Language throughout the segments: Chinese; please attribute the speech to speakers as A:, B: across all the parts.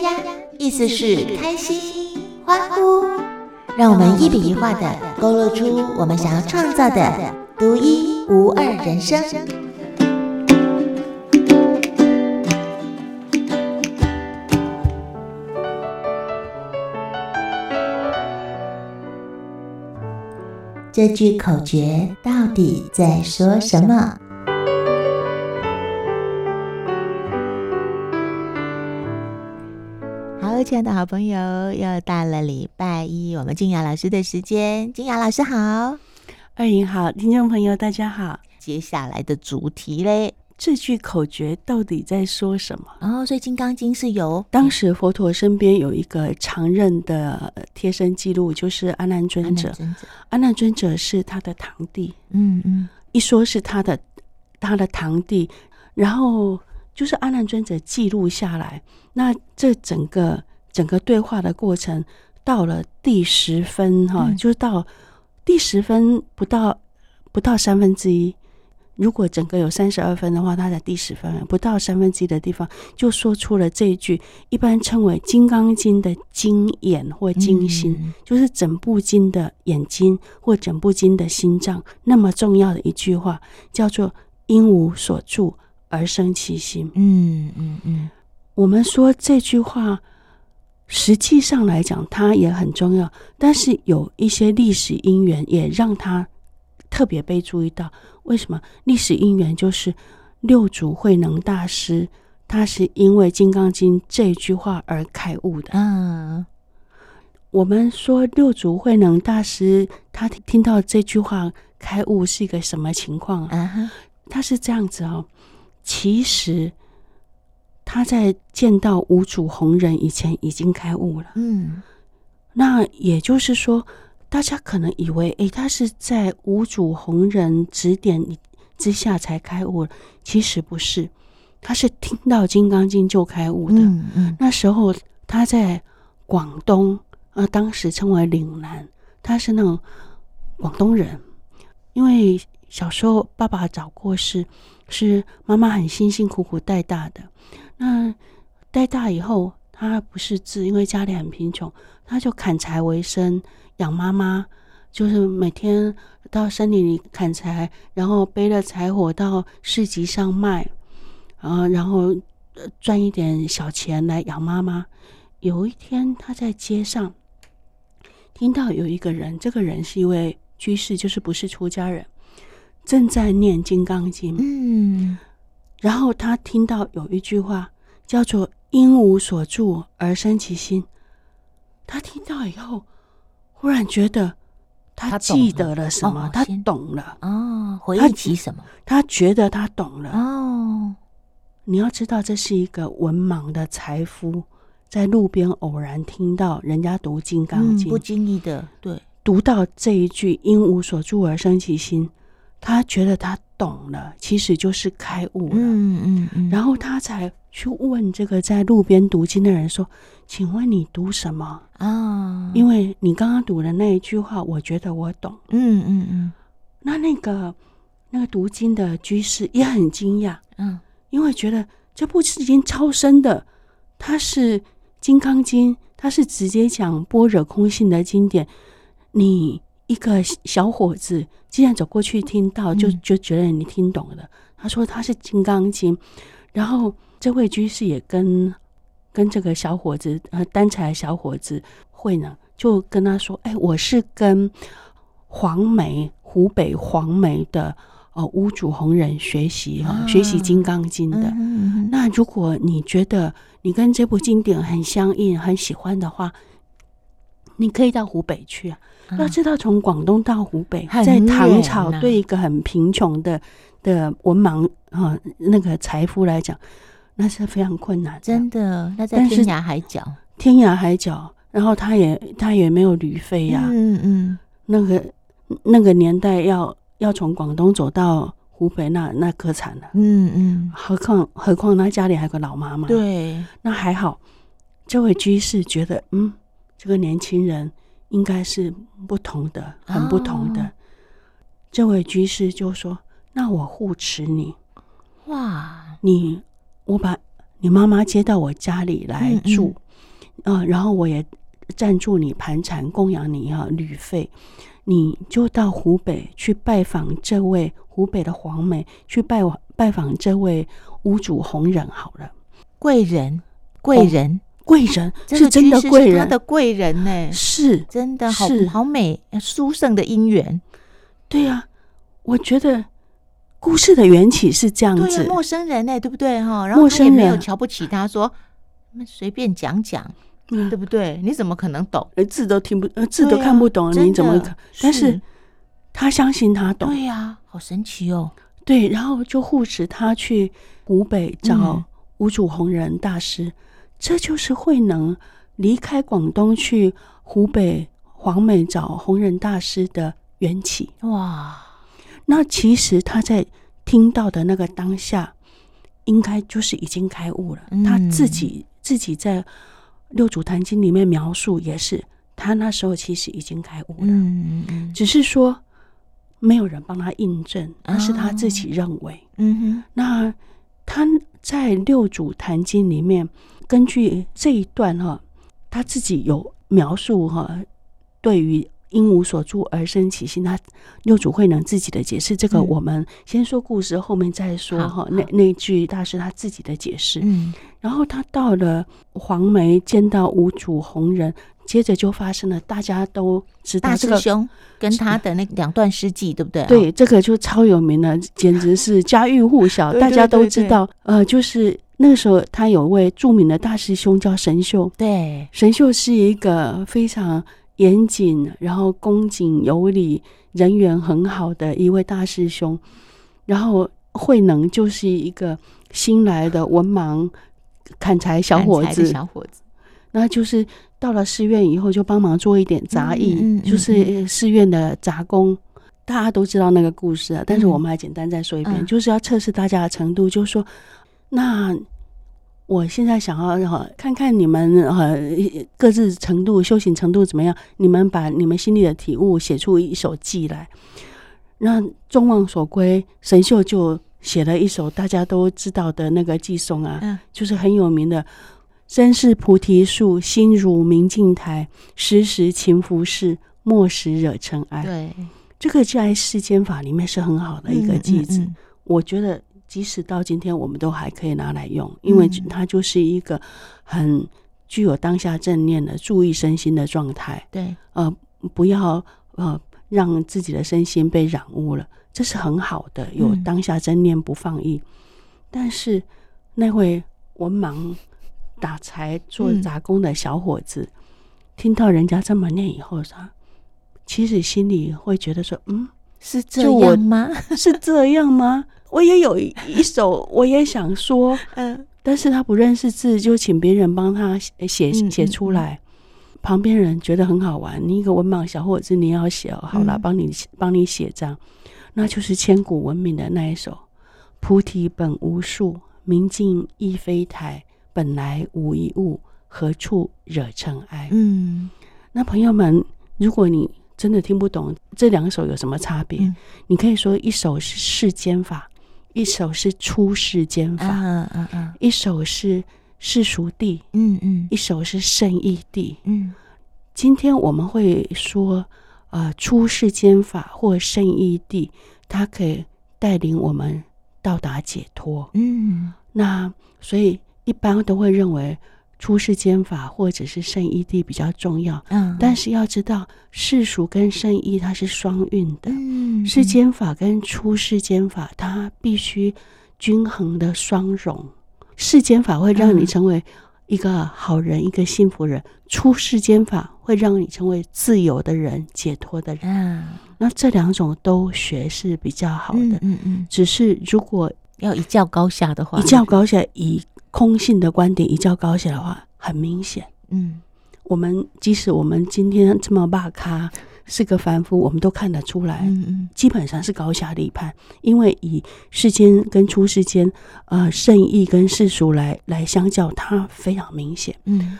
A: 呀呀，意思是开心、欢呼。让我们一笔一画的勾勒出我们想要创造的独一无二人生。这句口诀到底在说什么？好，亲爱的好朋友，又到了礼拜一，我们静雅老师的时间。静雅老师好，
B: 二莹好，听众朋友大家好。
A: 接下来的主题嘞。
B: 这句口诀到底在说什么？
A: 哦，所以《金刚经》是由
B: 当时佛陀身边有一个常任的贴身记录，就是阿难尊者。阿难尊者是他的堂弟，
A: 嗯嗯，
B: 一说是他的他的堂弟，然后就是阿难尊者记录下来。那这整个整个对话的过程，到了第十分哈，嗯、就是到第十分不到不到三分之一。如果整个有三十二分的话，他在第十分不到三分之一的地方，就说出了这一句，一般称为《金刚经》的经眼或经心，嗯、就是整部经的眼睛或整部经的心脏，那么重要的一句话，叫做“因无所住而生其心”嗯。嗯嗯嗯，我们说这句话，实际上来讲，它也很重要，但是有一些历史因缘也让它。特别被注意到，为什么历史因缘就是六祖慧能大师，他是因为《金刚经》这句话而开悟的。嗯，我们说六祖慧能大师他听到这句话开悟是一个什么情况？嗯，他是这样子哦，其实他在见到五祖弘忍以前已经开悟了。嗯，那也就是说。大家可能以为，诶，他是在五祖弘忍指点之下才开悟，其实不是，他是听到《金刚经》就开悟的。嗯嗯，那时候他在广东，呃，当时称为岭南，他是那种广东人。因为小时候爸爸早过世，是妈妈很辛辛苦苦带大的。那带大以后，他不识字，因为家里很贫穷，他就砍柴为生。养妈妈就是每天到森林里砍柴，然后背了柴火到市集上卖，啊，然后赚一点小钱来养妈妈。有一天，他在街上听到有一个人，这个人是一位居士，就是不是出家人，正在念《金刚经》。嗯，然后他听到有一句话叫做“因无所住而生其心”，他听到以后。忽然觉得他记得了什么，他懂了
A: 哦，回忆起什么？
B: 他觉得他懂了哦。你要知道，这是一个文盲的财夫，在路边偶然听到人家读《金刚经》，
A: 不经意的对，
B: 读到这一句“因无所住而生其心”，他觉得他懂了，其实就是开悟了。嗯嗯，然后他才。去问这个在路边读经的人说：“请问你读什么啊？因为你刚刚读的那一句话，我觉得我懂。嗯”嗯嗯嗯。那那个那个读经的居士也很惊讶，嗯，因为觉得这部是已经超深的，它是《金刚经》，它是直接讲般若空性的经典。你一个小伙子既然走过去听到，就就觉得你听懂了。他说他是《金刚经》，然后。这位居士也跟跟这个小伙子呃单柴小伙子会呢，就跟他说：“哎，我是跟黄梅湖北黄梅的呃五祖红人学习哈，学习《金刚经》的。那如果你觉得你跟这部经典很相应、很喜欢的话，你可以到湖北去啊。要知道，从广东到湖北，在唐朝对一个很贫穷的的文盲啊那个财富来讲。”那是非常困难，
A: 真的。那在天涯海角，
B: 天涯海角，然后他也他也没有旅费呀。嗯嗯，那个那个年代要要从广东走到湖北，那那可惨了。嗯嗯，何况何况他家里还有个老妈妈。
A: 对，
B: 那还好。这位居士觉得，嗯，这个年轻人应该是不同的，很不同的。这位居士就说：“那我护持你。”哇，你。我把你妈妈接到我家里来住，嗯嗯，呃，然后我也赞助你盘缠，供养你哈旅费，你就到湖北去拜访这位湖北的黄梅，去拜拜访这位屋主红人好了。
A: 贵人，贵人，
B: 哦、贵人 是真的贵人，
A: 他的贵人呢，
B: 是
A: 真的好
B: 是
A: 好美，殊胜的姻缘。
B: 对呀、啊，我觉得故事的缘起是这样子，
A: 陌生人呢，对不对哈？然后他也没有瞧不起他，说随便讲讲，嗯，对不对？你怎么可能懂？
B: 字都听不，字都看不懂，啊、你怎么可？但是他相信他懂，
A: 对呀、啊，好神奇哦。
B: 对，然后就护持他去湖北找无主弘仁大师，嗯、这就是慧能离开广东去湖北黄梅找弘忍大师的。缘起哇，那其实他在听到的那个当下，应该就是已经开悟了。嗯、他自己自己在《六祖坛经》里面描述，也是他那时候其实已经开悟了，嗯嗯、只是说没有人帮他印证，而是他自己认为。哦、嗯哼，那他在《六祖坛经》里面，根据这一段哈，他自己有描述哈，对于。因无所住而生起心，他六祖慧能自己的解释，这个我们先说故事，后面再说哈。那那句大师他自己的解释，嗯，然后他到了黄梅见到五祖弘忍，接着就发生了，大家都知道这个
A: 大师兄跟他的那两段诗偈，对不对？
B: 对，这个就超有名了，简直是家喻户晓，大家都知道。呃，就是那个时候，他有位著名的大师兄叫神秀，
A: 对，
B: 神秀是一个非常。严谨，然后恭谨有礼，人缘很好的一位大师兄。然后慧能就是一个新来的文盲砍柴小伙子，
A: 小伙子。
B: 那就是到了寺院以后，就帮忙做一点杂役，嗯嗯嗯、就是寺院的杂工。大家都知道那个故事啊，但是我们还简单再说一遍，嗯、就是要测试大家的程度，就是说那。我现在想要哈看看你们呃各自程度修行程度怎么样？你们把你们心里的体悟写出一首偈来。那众望所归，神秀就写了一首大家都知道的那个寄颂啊，嗯、就是很有名的“身是菩提树，心如明镜台，时时勤拂拭，莫使惹尘埃。”对，这个在世间法里面是很好的一个句子，嗯嗯嗯、我觉得。即使到今天，我们都还可以拿来用，因为它就是一个很具有当下正念的注意身心的状态。对，呃，不要呃让自己的身心被染污了，这是很好的。有当下正念不放逸，嗯、但是那位文盲打柴做杂工的小伙子，嗯、听到人家这么念以后，他其实心里会觉得说：“嗯，
A: 是这样吗？
B: 是这样吗？”我也有一首，我也想说，嗯，但是他不认识字，就请别人帮他写写写出来。旁边人觉得很好玩，你一个文盲小伙子，你要写好了，帮你帮你写这样，那就是千古闻名的那一首：菩提本无树，明镜亦非台，本来无一物，何处惹尘埃？嗯，那朋友们，如果你真的听不懂这两首有什么差别，嗯、你可以说一首是世间法。一首是出世间法，嗯嗯嗯，一首是世俗地，嗯嗯，一首是圣义地，嗯。今天我们会说，呃，出世间法或圣义地，它可以带领我们到达解脱，嗯。那所以一般都会认为。出世间法或者是圣义地比较重要，嗯，但是要知道世俗跟圣义它是双运的，嗯，世间法跟出世间法它必须均衡的双融。世间法会让你成为一个好人，嗯、一个幸福人；出世间法会让你成为自由的人、解脱的人。嗯，那这两种都学是比较好的，嗯嗯，嗯，只是如果
A: 要一较高下的话，
B: 一较高下以。空性的观点一较高下的话，很明显。嗯，我们即使我们今天这么骂咖，是个凡夫，我们都看得出来。嗯嗯，基本上是高下立判，因为以世间跟出世间，呃，圣意跟世俗来来相较，它非常明显。嗯，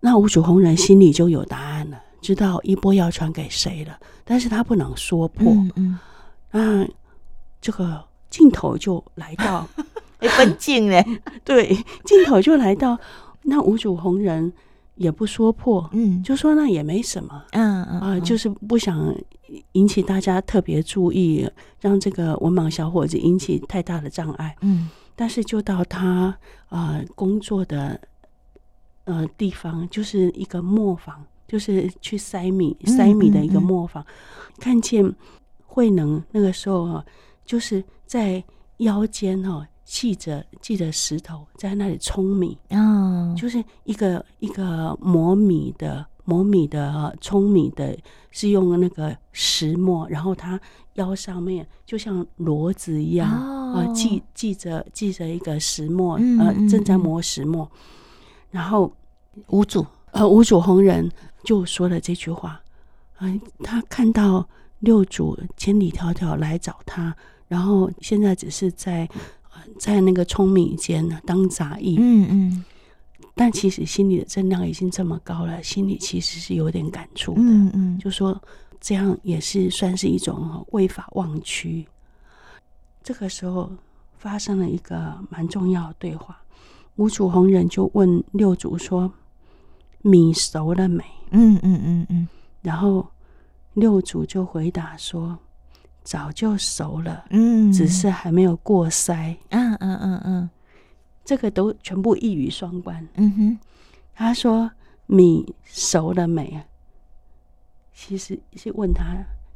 B: 那五主弘忍心里就有答案了，知道一波要传给谁了，但是他不能说破。嗯嗯，那这个镜头就来到。
A: 分镜嘞，
B: 对，镜头就来到那五主红人也不说破，
A: 嗯，
B: 就说那也没什么，
A: 嗯嗯
B: 啊，就是不想引起大家特别注意，让这个文盲小伙子引起太大的障碍，
A: 嗯，
B: 但是就到他呃工作的呃地方，就是一个磨坊，就是去筛米筛米的一个磨坊，看见慧能那个时候啊，就是在腰间哈。系着系着石头在那里舂米，
A: 哦，就是
B: 一个一个磨米的磨米的舂米的，是用那个石磨，然后他腰上面就像骡子一样啊，系系着系着一个石磨，呃，正在磨石磨。然后五祖呃五祖弘忍就说了这句话，啊，他看到六祖千里迢迢来找他，然后现在只是在。在那个聪明间呢，当杂役。嗯嗯，但其实心里的正量已经这么高了，心里其实是有点感触的。嗯嗯，就说这样也是算是一种为法忘躯。这个时候发生了一个蛮重要的对话，五祖弘忍就问六祖说：“米熟了没？”嗯嗯嗯嗯，然后六祖就回答说。早就熟了，嗯，只是还没有过筛，嗯嗯嗯嗯，这个都全部一语双关，嗯哼。他说米熟了没？其实是问他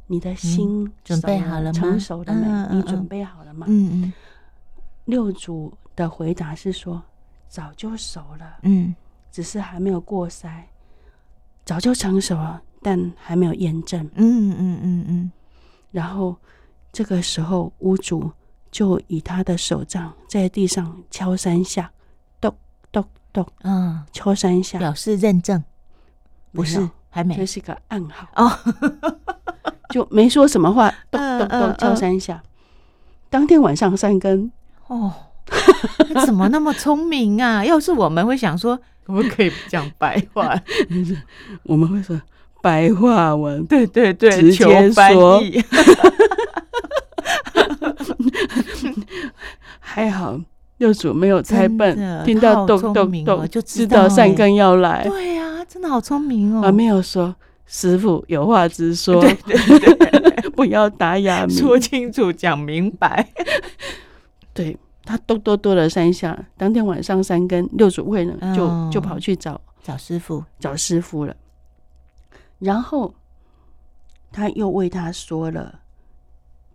B: 你的心
A: 准备好了吗？
B: 成熟了没？你准备好了吗？嗯嗯。六祖的回答是说早就熟了，嗯，只是还没有过筛，早就成熟了，但还没有验证，嗯嗯嗯嗯。然后这个时候，屋主就以他的手杖在地上敲三下，咚咚咚，嗯，敲三下
A: 表示认证，不是还没，
B: 这是一个暗号哦，就没说什么话，咚咚咚敲三下。当天晚上三更
A: 哦，怎么那么聪明啊？要是我们会想说，我们可以讲白话，
B: 我们会说。白话文，
A: 对对对，
B: 直接说。还好六祖没有猜笨，听到咚咚咚就知道三更要来。
A: 对呀，真的好聪明哦！
B: 而没有说师傅有话直说，不要打哑谜，
A: 说清楚讲明白。
B: 对，他咚咚咚了三下，当天晚上三更，六祖慧呢就就跑去找
A: 找师傅，
B: 找师傅了。然后，他又为他说了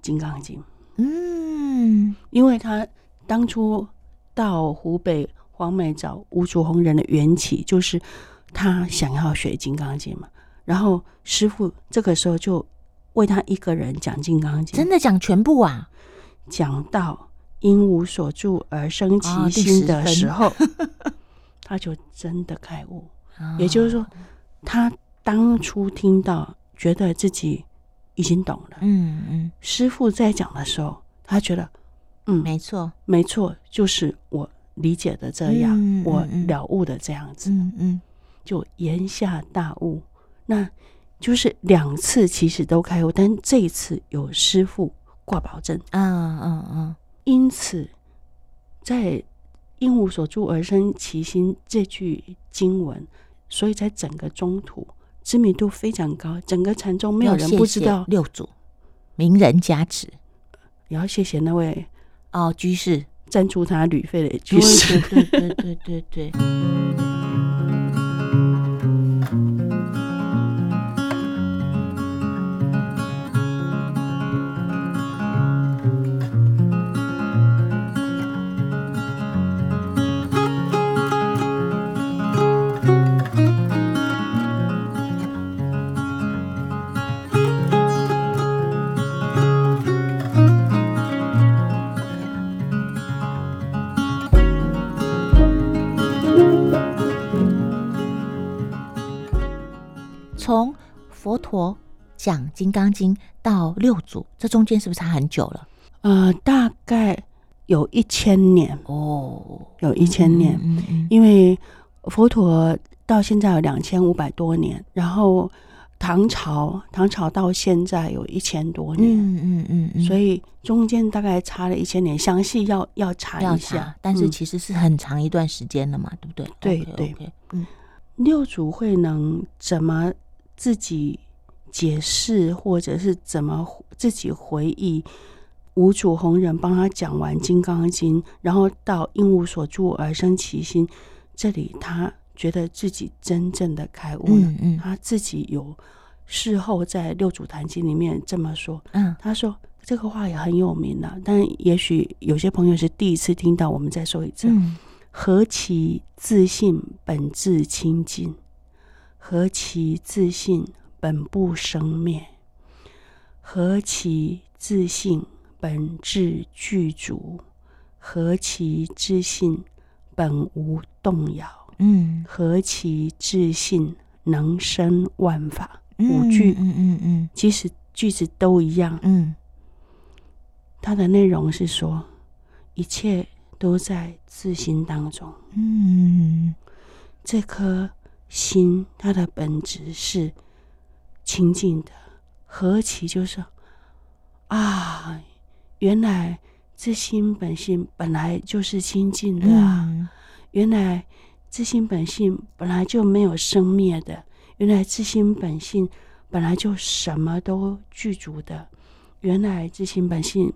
B: 《金刚经》。嗯，因为他当初到湖北黄梅找吴祖红人的缘起，就是他想要学《金刚经》嘛。然后师傅这个时候就为他一个人讲《金刚经》，
A: 真的讲全部啊？
B: 讲到因无所住而生其心的时候，哦、他就真的开悟。哦、也就是说，他。当初听到，觉得自己已经懂了。嗯嗯，师傅在讲的时候，他觉得，嗯，
A: 没错，
B: 没错，就是我理解的这样，我了悟的这样子。嗯嗯，就言下大悟。那就是两次其实都开悟，但这一次有师傅挂保证。嗯嗯嗯，因此，在因无所住而生其心这句经文，所以在整个中土。知名度非常高，整个禅宗没有人不知道。
A: 六祖名人加持，
B: 也要谢谢那位
A: 哦居士
B: 赞助他旅费的居士。
A: 对对对对对对。讲《金刚经》到六祖，这中间是不是差很久了？
B: 呃，大概有一千年哦，有一千年。嗯嗯嗯，因为佛陀到现在有两千五百多年，然后唐朝，唐朝到现在有一千多年。嗯嗯嗯，嗯，所以中间大概差了一千年，详细要要查一下。
A: 但是其实是很长一段时间了嘛，对不对？
B: 对对，嗯。六祖慧能怎么自己解释，或者是怎么自己回忆？五祖弘忍帮他讲完《金刚经》，然后到“应无所住而生其心”，这里他觉得自己真正的开悟了。
A: 嗯嗯，
B: 他自己有事后在《六祖坛经》里面这么说。
A: 嗯，
B: 他说这个话也很有名了，但也许有些朋友是第一次听到，我们再说一次。
A: 嗯，
B: 何其自信本自清净，何其自信本不生灭，何其自信。本自具足，何其自信本无动摇。
A: 嗯，
B: 何其自信能生万法。
A: 嗯、
B: 五句，
A: 嗯嗯嗯，
B: 其实句子都一样。
A: 嗯，
B: 它的内容是说，一切都在自心当中。
A: 嗯，
B: 这颗心它的本质是清净的。何其就是啊！原来自心本性本来就是清净的啊！
A: 嗯、
B: 原来自心本性本来就没有生灭的。原来自心本性本来就什么都具足的。原来自心本性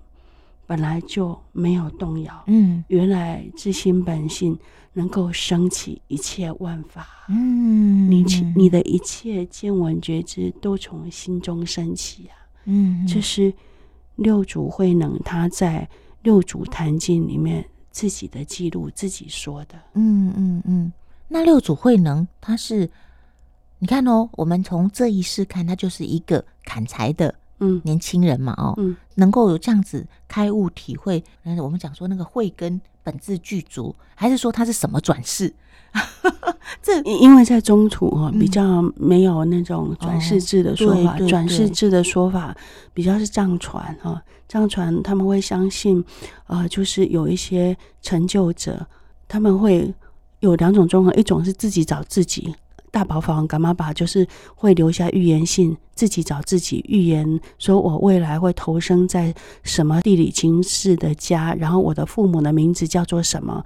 B: 本来就没有动摇。
A: 嗯，
B: 原来自心本性能够升起一切万法。
A: 嗯，
B: 你你的一切见闻觉知都从心中升起啊！
A: 嗯，
B: 这是。六祖慧能他在《六祖坛经》里面自己的记录，自己说的。
A: 嗯嗯嗯。那六祖慧能他是，你看哦，我们从这一世看，他就是一个砍柴的嗯。年轻人嘛哦，嗯，能够有这样子开悟体会，嗯，我们讲说那个慧根本质具足，还是说他是什么转世？
B: 这因为在中土哈比较没有那种转世制的说法，转、世制的说法比较是藏传哈，藏传他们会相信，呃，就是有一些成就者，他们会有两种综合，一种是自己找自己，大宝法王噶玛巴就是会留下预言信，自己找自己预言，说我未来会投生在什么地理情势的家，然后我的父母的名字叫做什么。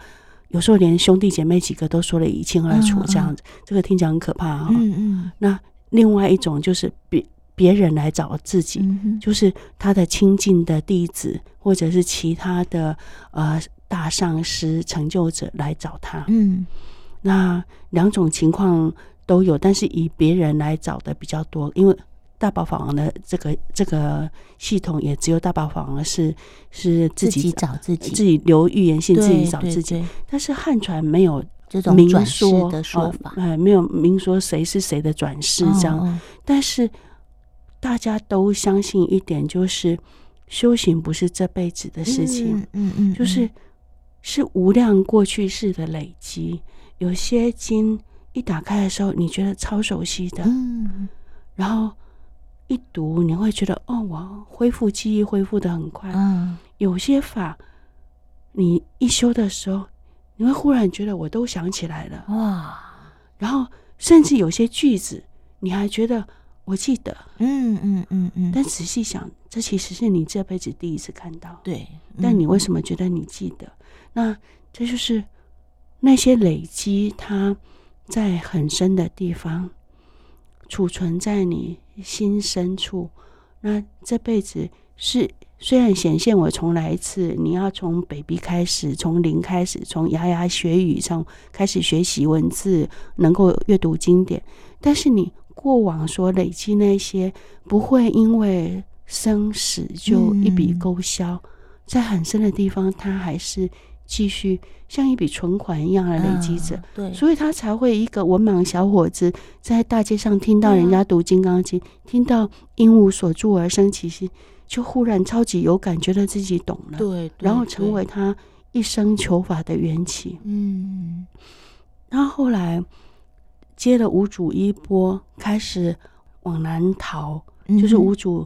B: 有时候连兄弟姐妹几个都说得一清二楚，这样子，嗯嗯、这个听起来很可怕哈、哦。
A: 嗯嗯。
B: 那另外一种就是别别人来找自己，嗯、就是他的亲近的弟子，或者是其他的呃大上师成就者来找他。嗯。那两种情况都有，但是以别人来找的比较多，因为。大宝法王的这个这个系统也只有大宝法王是是自己，自己找自己，自己留预言信，自己找自己。但是汉传没有这种明说的说法，哎，没有明说谁是谁的转世这样。哦哦，但是大家都相信一点，就是修行不是这辈子的事情，嗯嗯，嗯，就是是无量过去世的累积。有些经一打开的时候，你觉得超熟悉的，嗯，然后。一读你会觉得哦，我恢复记忆恢复的很快。嗯，有些法你一修的时候，你会忽然觉得我都想起来了哇。然后甚至有些句子你还觉得我记得。嗯嗯嗯嗯。但仔细想，这其实是你这辈子第一次看到。对。但你为什么觉得你记得？那这就是那些累积，它在很深的地方储存在你心深处，那这辈子是虽然显现我重来一次，你要从 baby 开始，从零开始，从牙牙学语，从开始学习文字，能够阅读经典，但是你过往所累积那些，不会因为生死就一笔勾销，嗯、在很深的地方，它还是。继续像一笔存款一样的累积着，啊，对，所以他才会一个文盲小伙子在大街上听到人家读《金刚经》，啊，听到“应无所住而生其心”，就忽然超级有感，觉得自己懂了，对，对，对，然后成为他一生求法的缘起。嗯，然后后来接了五祖衣钵，开始往南逃，就是五祖。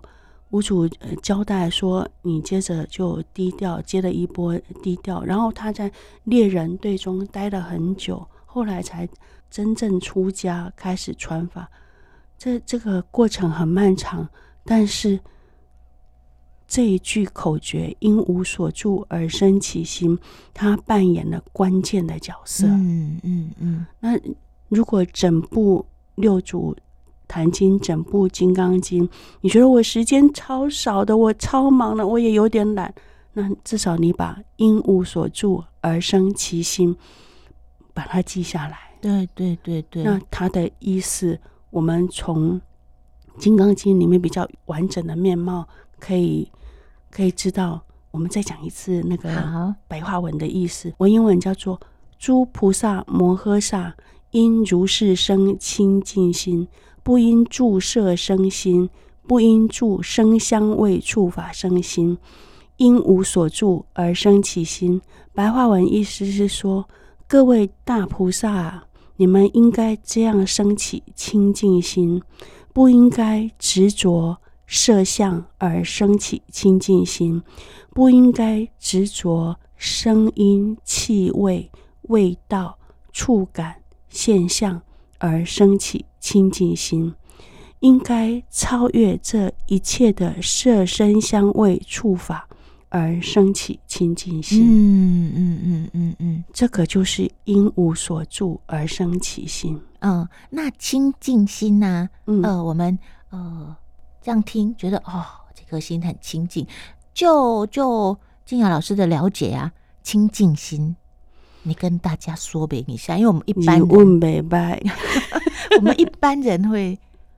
B: 五祖交代说：“你接着就低调，接了一波低调。然后他在猎人队中待了很久，后来才真正出家，开始传法。这这个过程很漫长，但是这一句口诀‘因无所住而生其心’，他扮演了关键的角色。嗯嗯嗯。那如果整部六祖坛经、整部金刚经，你觉得我时间超少的，我超忙的，我也有点懒，那至少你把因无所住而生其心，把它记下来。
A: 对对对对。
B: 那它的意思，我们从金刚经里面比较完整的面貌，可以可以知道。我们再讲一次那个白话文的意思，文言文叫做：诸菩萨摩诃萨因如是生清净心，不应住色生心，不应住声香味触法生心，因无所住而生其心。白话文意思是说，各位大菩萨啊，你们应该这样生起清净心，不应该执着色相而生起清净心。不应该执着声音、气味、味道、触感、现象而生起清净心，应该超越这一切的色、声、香、味、触法而升起清净心。
A: 嗯嗯嗯嗯嗯，
B: 这个就是因无所住而生起心。
A: 嗯，那清净心呢、啊？嗯、呃，我们呃这样听，觉得哦，这颗心很清净。就就静雅老师的了解啊，清净心，你跟大家说明一下，因为我们一般人
B: 问明白，
A: 我们一般人会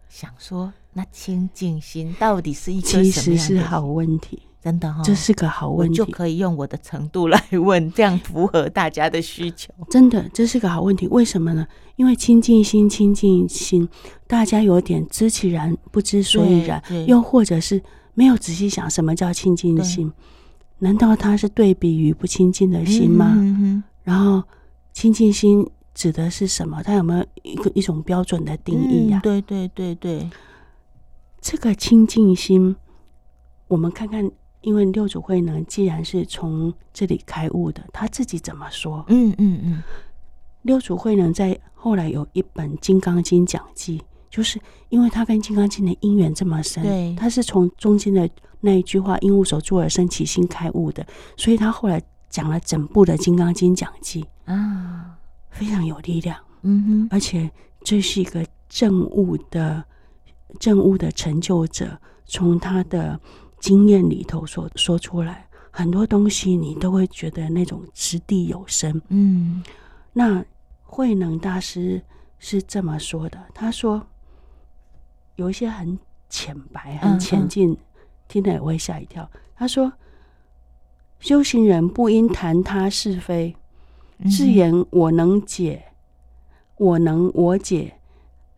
A: 想说，那清净心到底是一个什么样的？
B: 其实是好问题，
A: 真的哈、哦，
B: 这是个好问题，
A: 就可以用我的程度来问，这样符合大家的需求。
B: 真的，这是个好问题，为什么呢？因为清净心，清净心，大家有点知其然，不知所以然，又或者是。没有仔细想什么叫清净心？难道它是对比于不清净的心吗？嗯嗯、然后清净心指的是什么？它有没有一个一种标准的定义呀、啊嗯？
A: 对对对对，
B: 这个清净心，我们看看，因为六祖慧能既然是从这里开悟的，他自己怎么说？
A: 嗯嗯嗯，嗯
B: 六祖慧能在后来有一本《金刚经讲记》。就是因为他跟《金刚经》的因缘这么深，对，他是从中间的那一句话“因无所住而生起心”开悟的，所以他后来讲了整部的《金刚经》讲记啊，非常有力量。嗯哼，而且这是一个证悟的证悟的成就者，从他的经验里头所说出来，很多东西你都会觉得那种掷地有声。嗯，那慧能大师是这么说的，他说。有一些很浅白、很浅近，嗯嗯、听了也会吓一跳。他说：“修行人不应谈他是非，自言我能解，我能我解，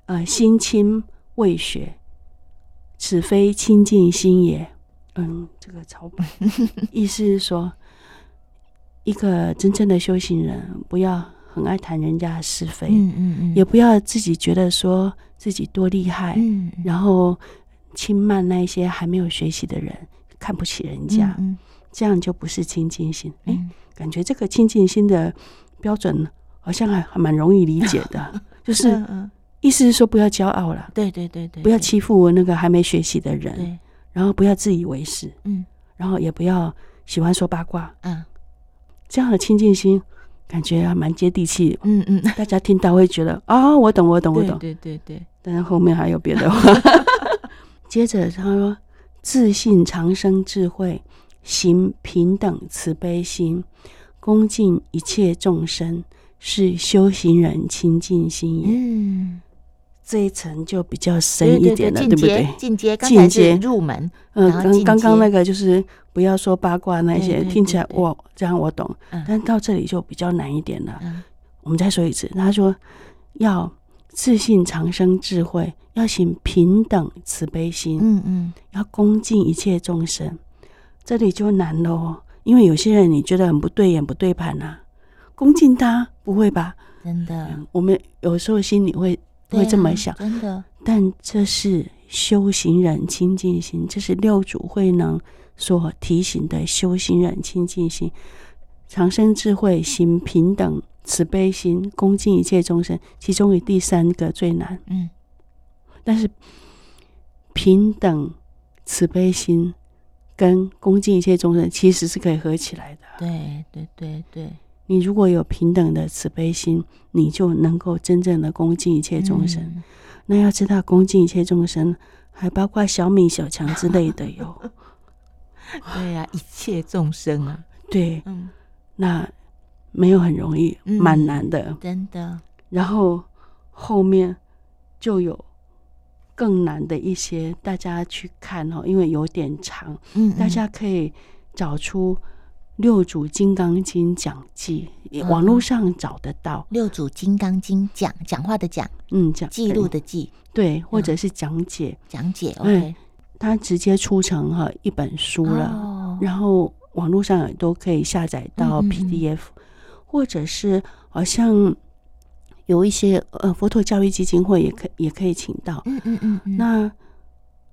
B: 呃，心清未学，此非清净心也。”嗯，这个草本 意思是说，一个真正的修行人不要。很爱谈人家的是非，嗯嗯嗯，也不要自己觉得说自己多厉害，嗯，然后轻慢那些还没有学习的人，看不起人家，嗯，这样就不是清净心。哎，感觉这个清净心的标准好像还还蛮容易理解的，就是意思是说不要骄傲了，
A: 对对对对，
B: 不要欺负那个还没学习的人，对，然后不要自以为是，嗯，然后也不要喜欢说八卦，嗯，这样的清净心。感觉还蛮接地气，嗯嗯，大家听到会觉得啊、哦，我懂，我懂，我懂，
A: 对对对，
B: 但是后面还有别的话。接着他说：“自信常生智慧，行平等慈悲心，恭敬一切众生，是修行人清净心也。”嗯。这一层就比较深一点了，对，不对？
A: 进阶，进阶入门。
B: 嗯，刚刚刚那个就是不要说八卦那些，听起来我，这样我懂。嗯、但到这里就比较难一点了。嗯、我们再说一次，他说要自信长生智慧，要行平等慈悲心。嗯嗯，要恭敬一切众生，这里就难了，因为有些人你觉得很不对眼、不对盘啊，恭敬他不会吧？
A: 真的，
B: 嗯、我们有时候心里会。会这么想，
A: 真的。
B: 但这是修行人清净心，这是六祖慧能所提醒的修行人清净心。长生智慧，行平等慈悲心，恭敬一切众生。其中以第三个最难。嗯。但是平等慈悲心跟恭敬一切众生，其实是可以合起来的。
A: 对对对对。
B: 你如果有平等的慈悲心，你就能够真正的恭敬一切众生。嗯、那要知道，恭敬一切众生，还包括小米、小强之类的哟。
A: 对呀、啊，一切众生啊，
B: 对，嗯，那没有很容易，蛮、嗯、难的，
A: 真的。
B: 然后后面就有更难的一些，大家去看哦，因为有点长，嗯，嗯，大家可以找出。六祖金刚经讲记，网络上找得到。
A: 六祖金刚经讲讲话的讲，
B: 嗯，讲
A: 记录的记，
B: 对，或者是讲解。
A: 讲解。OK，
B: 它直接出成哈一本书了，然后网络上也都可以下载到 PDF，或者是好像有一些呃佛陀教育基金会也可也可以请到。嗯嗯嗯。那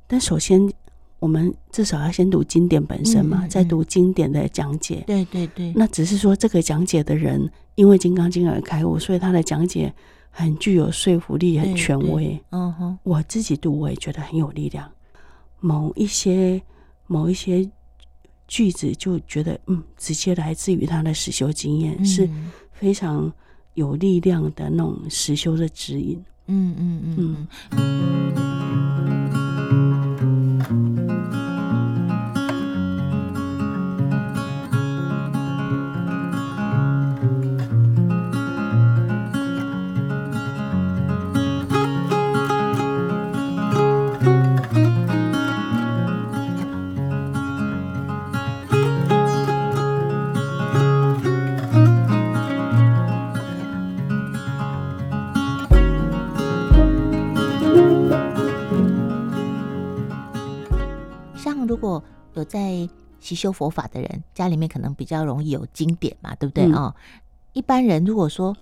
B: 但首先。我们至少要先读经典本身嘛，嗯嗯嗯，再读经典的讲解。
A: 对对对，
B: 那只是说这个讲解的人因为《金刚经》而开悟，所以他的讲解很具有说服力，很权威。嗯哼，我自己读我也觉得很有力量。某一些某一些句子就觉得，嗯，直接来自于他的实修经验，嗯、是非常有力量的那种实修的指引。嗯嗯嗯嗯。嗯
A: 习修佛法的人，家里面可能比较容易有经典嘛，对不对啊、嗯哦？一般人如果说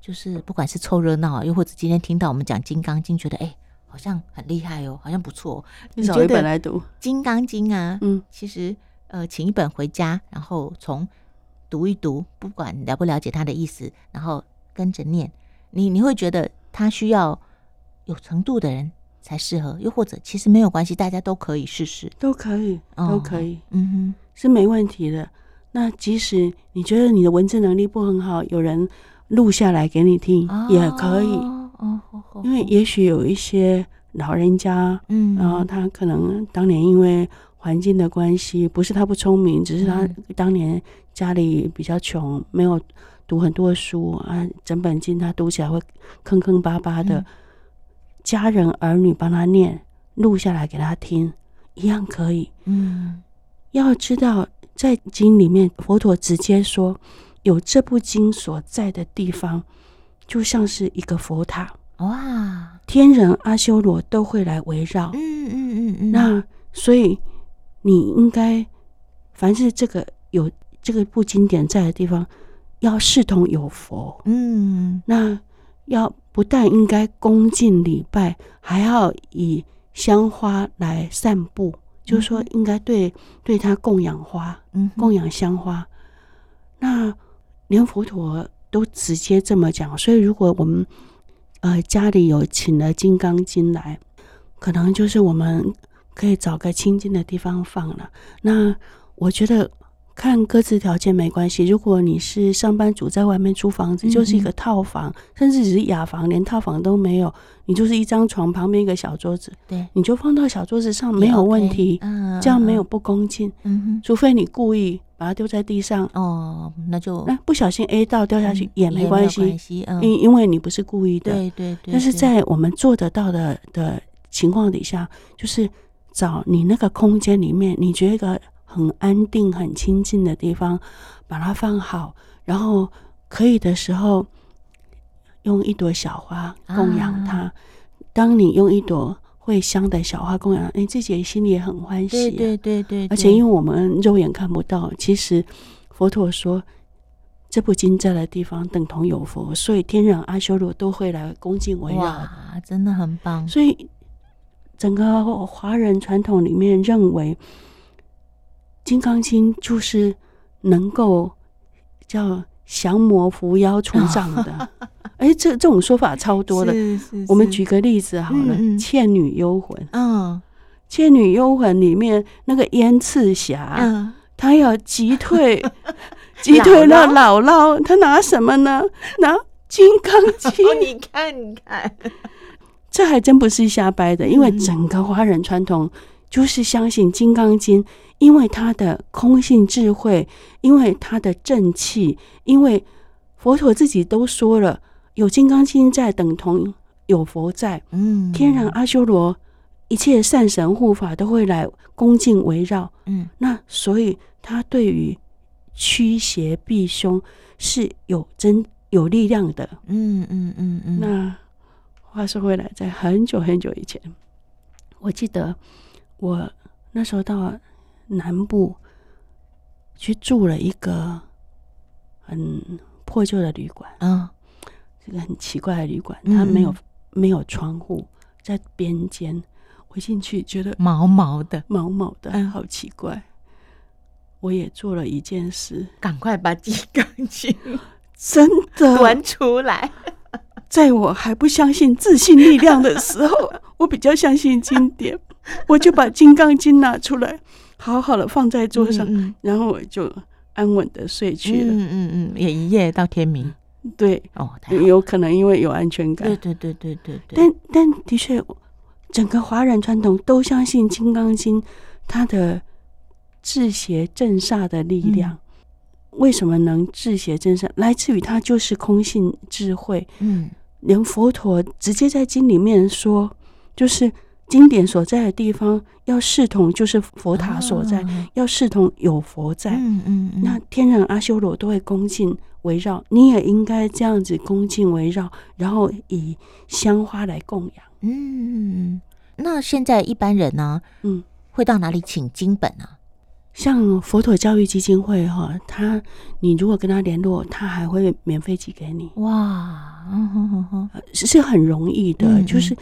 A: 就是不管是凑热闹，又或者今天听到我们讲《金刚经》，觉得哎，好像很厉害哦，好像不错。
B: 你找一本来读《
A: 金刚经》啊？嗯，其实呃，请一本回家，然后从读一读，不管了不了解它的意思，然后跟着念，你你会觉得它需要有程度的人。才适合，又或者其实没有关系，大家都可以试试，
B: 都可以，都可以，嗯哼，是没问题的。那即使你觉得你的文字能力不很好，有人录下来给你听也可以，哦，因为也许有一些老人家，嗯，然后他可能当年因为环境的关系，不是他不聪明，只是他当年家里比较穷，没有读很多书啊，整本经他读起来会坑坑巴巴的。家人儿女帮他念，录下来给他听，一样可以。嗯，要知道，在经里面，佛陀直接说，有这部经所在的地方，就像是一个佛塔。哇，天人阿修罗都会来围绕。嗯嗯嗯嗯。那所以你应该，凡是这个有这个部经典在的地方，要视同有佛。嗯，那要。不但应该恭敬礼拜，还要以香花来散布，嗯、哼就是说应该对对他供养花，嗯，供养香花。那连佛陀都直接这么讲，所以如果我们呃家里有请了《金刚经》来，可能就是我们可以找个清净的地方放了。那我觉得。看各自条件没关系。如果你是上班族，在外面租房子，就是一个套房，甚至只是雅房，连套房都没有，你就是一张床旁边一个小桌子，对，你就放到小桌子上没有问题。嗯，这样没有不恭敬。嗯哼，除非你故意把它丢在地上。哦，那就那不小心 A 到掉下去也没关系。嗯，因因为你不是故意的。对对对。但是在我们做得到的的情况底下，就是找你那个空间里面，你觉得。很安定、很清静的地方，把它放好，然后可以的时候，用一朵小花供养它。啊、当你用一朵会香的小花供养，你自己心里也很欢喜、啊。对对对对，而且因为我们肉眼看不到，其实佛陀说这部经在的地方等同有佛，所以天人阿修罗都会来恭敬围绕。哇，
A: 真的很棒！
B: 所以整个华人传统里面认为。《金刚经》就是能够叫降魔伏妖除障的，哎、欸，这这种说法超多的。是是是，我们举个例子好了，嗯嗯《倩女幽魂》。嗯，《倩女幽魂》里面那个燕赤霞，嗯，她要击退 击退了姥姥，她拿什么呢？拿《金刚经》
A: 哦。你看，你看，
B: 这还真不是瞎掰的，因为整个华人传统就是相信《金刚经》，因为它的空性智慧，因为它的正气，因为佛陀自己都说了，有《金刚经》在，等同有佛在。嗯，天然阿修罗。一切善神护法都会来恭敬围绕，嗯，那所以他对于驱邪避凶是有真有力量的，嗯嗯嗯嗯。那话说回来，在很久很久以前，我记得我那时候到南部去住了一个很破旧的旅馆，啊，这个很奇怪的旅馆，它没有没有窗户，在边间。我进去觉得
A: 毛毛的，
B: 毛毛的，好奇怪。嗯、我也做了一件事，
A: 赶快把《金刚经》
B: 真的
A: 端出来。
B: 在我还不相信自信力量的时候，我比较相信经典，我就把《金刚经》拿出来，好好的放在桌上，嗯嗯，然后我就安稳的睡去了。
A: 嗯嗯嗯，也一夜到天明。
B: 对，哦，有可能因为有安全感。
A: 对对对对对对。
B: 但但的确。整个华人传统都相信《金刚经》，它的治邪镇煞的力量。为什么能治邪镇煞？来自于它就是空性智慧。嗯，连佛陀直接在经里面说，就是经典所在的地方要视同，就是佛塔所在，要视同有佛在。嗯嗯，那天人阿修罗都会恭敬围绕，你也应该这样子恭敬围绕，然后以香花来供养。嗯，
A: 那现在一般人呢？嗯，会到哪里请经本呢？
B: 像佛陀教育基金会哈，他你如果跟他联络，他还会免费寄给你。哇，嗯哼哼哼，是很容易的，就是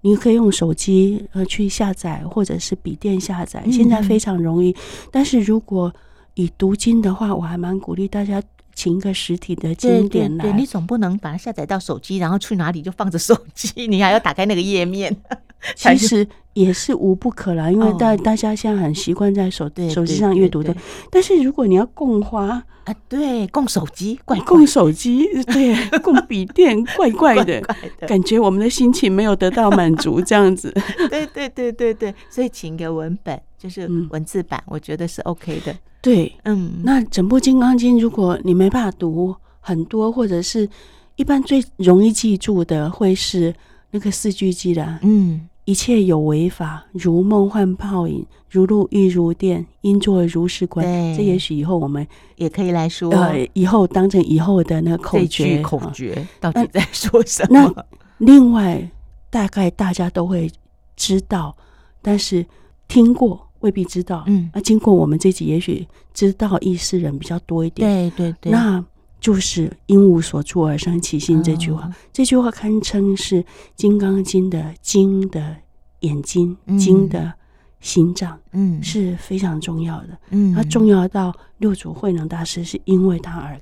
B: 你可以用手机呃去下载，或者是笔电下载，现在非常容易。但是如果以读经的话，我还蛮鼓励大家。请一个实体的经典来，
A: 对对对，你总不能把它下载到手机，然后去哪里就放着手机，你还要打开那个页面。
B: 其实也是无不可啦，因为大大家现在很习惯在手手机上阅读的。但是如果你要供花
A: 啊，对，供手机，怪
B: 供手机，对，供笔电，怪怪的，感觉我们的心情没有得到满足，这样子。
A: 对对对对对，所以请个文本，就是文字版，我觉得是 OK 的。
B: 对，嗯，那整部《金刚经》，如果你没办法读很多，或者是一般最容易记住的，会是那个四句偈的，嗯，一切有为法，如梦幻泡影，如露亦如电，应作如是观。这也许以后我们
A: 也可以来说，
B: 呃，以后当成以后的那个口诀，
A: 口诀到底在说什么？
B: 那另外，大概大家都会知道，但是听过。未必知道，嗯，那经过我们这集，也许知道意思人比较多一点，
A: 对对对，
B: 那就是因无所住而生其心这句话，哦、这句话堪称是《金刚经》的经的眼睛，嗯、经的心脏，嗯，是非常重要的，嗯，它重要到六祖慧能大师是因为他而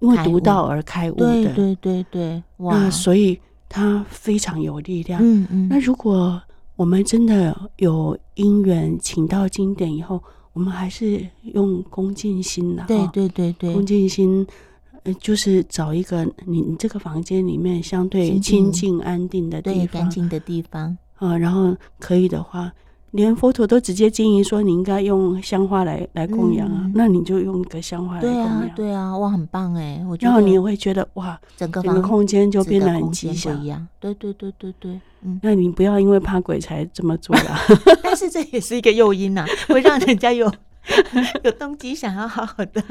B: 因为读到而开悟的，
A: 对对对对，
B: 哇，那所以他非常有力量，嗯嗯，那如果。我们真的有因缘请到经典以后，我们还是用恭敬心的，
A: 对对对对，
B: 恭敬心，呃，就是找一个你你这个房间里面相对清静。安定的地方，
A: 干净的地方。
B: 啊，然后可以的话。连佛陀都直接建议说，你应该用香花来来供养啊，嗯、那你就用个香花来供养。对啊，
A: 对啊，哇，很棒哎！
B: 然后你也会觉得哇，
A: 整个
B: 整个空间就变得很吉祥
A: 一样。对对对对对，嗯，
B: 那你不要因为怕鬼才这么做啦。
A: 但是这也是一个诱因呐、啊，会让人家有。有动机想要好好的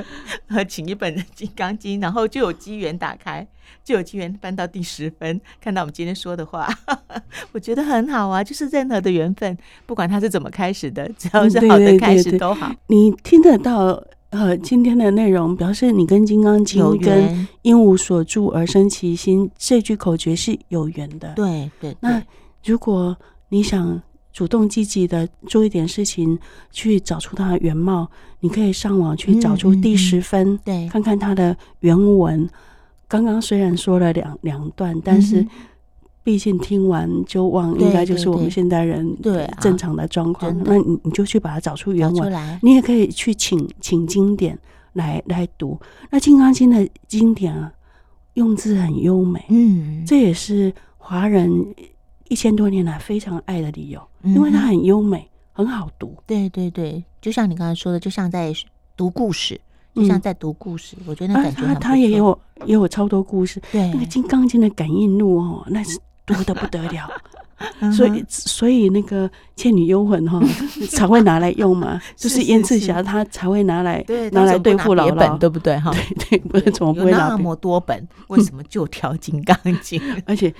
A: 呃，请一本《金刚经》，然后就有机缘打开，就有机缘翻到第十分，看到我们今天说的话，我觉得很好啊。就是任何的缘分，不管它是怎么开始的，只要是好的开始都好。
B: 你听得到呃，今天的内容表示你跟《金刚经》跟“因无所住而生其心”这句口诀是有缘的。
A: 对对，对，
B: 那如果你想。主动积极的做一点事情，去找出它的原貌。你可以上网去找出第十分，对，看看它的原文。刚刚虽然说了两两段，但是毕竟听完就忘，应该就是我们现代人对正常的状况。那你你就去把它找出原文，你也可以去请请经典来来读。那《金刚经》的经典啊，用字很优美，嗯，这也是华人一千多年来非常爱的理由，因为它很优美，很好读。
A: 对对对，就像你刚才说的，就像在读故事，就像在读故事。我觉得那感觉。
B: 他也有也有超多故事，对，那个《金刚经》的感应录哦，那是多的不得了。所以，所以那个《倩女幽魂》哈 才会拿来用嘛，就是燕赤霞她才会拿来拿来对付老姥，
A: 对不对？哈，
B: 对对，不是怎么不会拿
A: 那么多本？为什么就挑《金刚经》？
B: 而且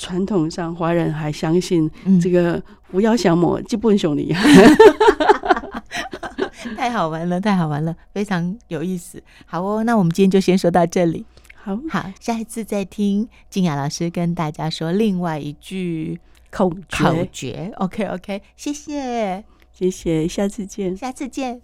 B: 传统上华人还相信这个不要降魔，基本上厉害，
A: 太好玩了，太好玩了，非常有意思。好哦，那我们今天就先说到这里。
B: 好
A: 好，下一次再听静雅老师跟大家说另外一句。
B: 口诀，
A: 口诀，OK OK，谢谢，
B: 谢谢，下次见，
A: 下次见。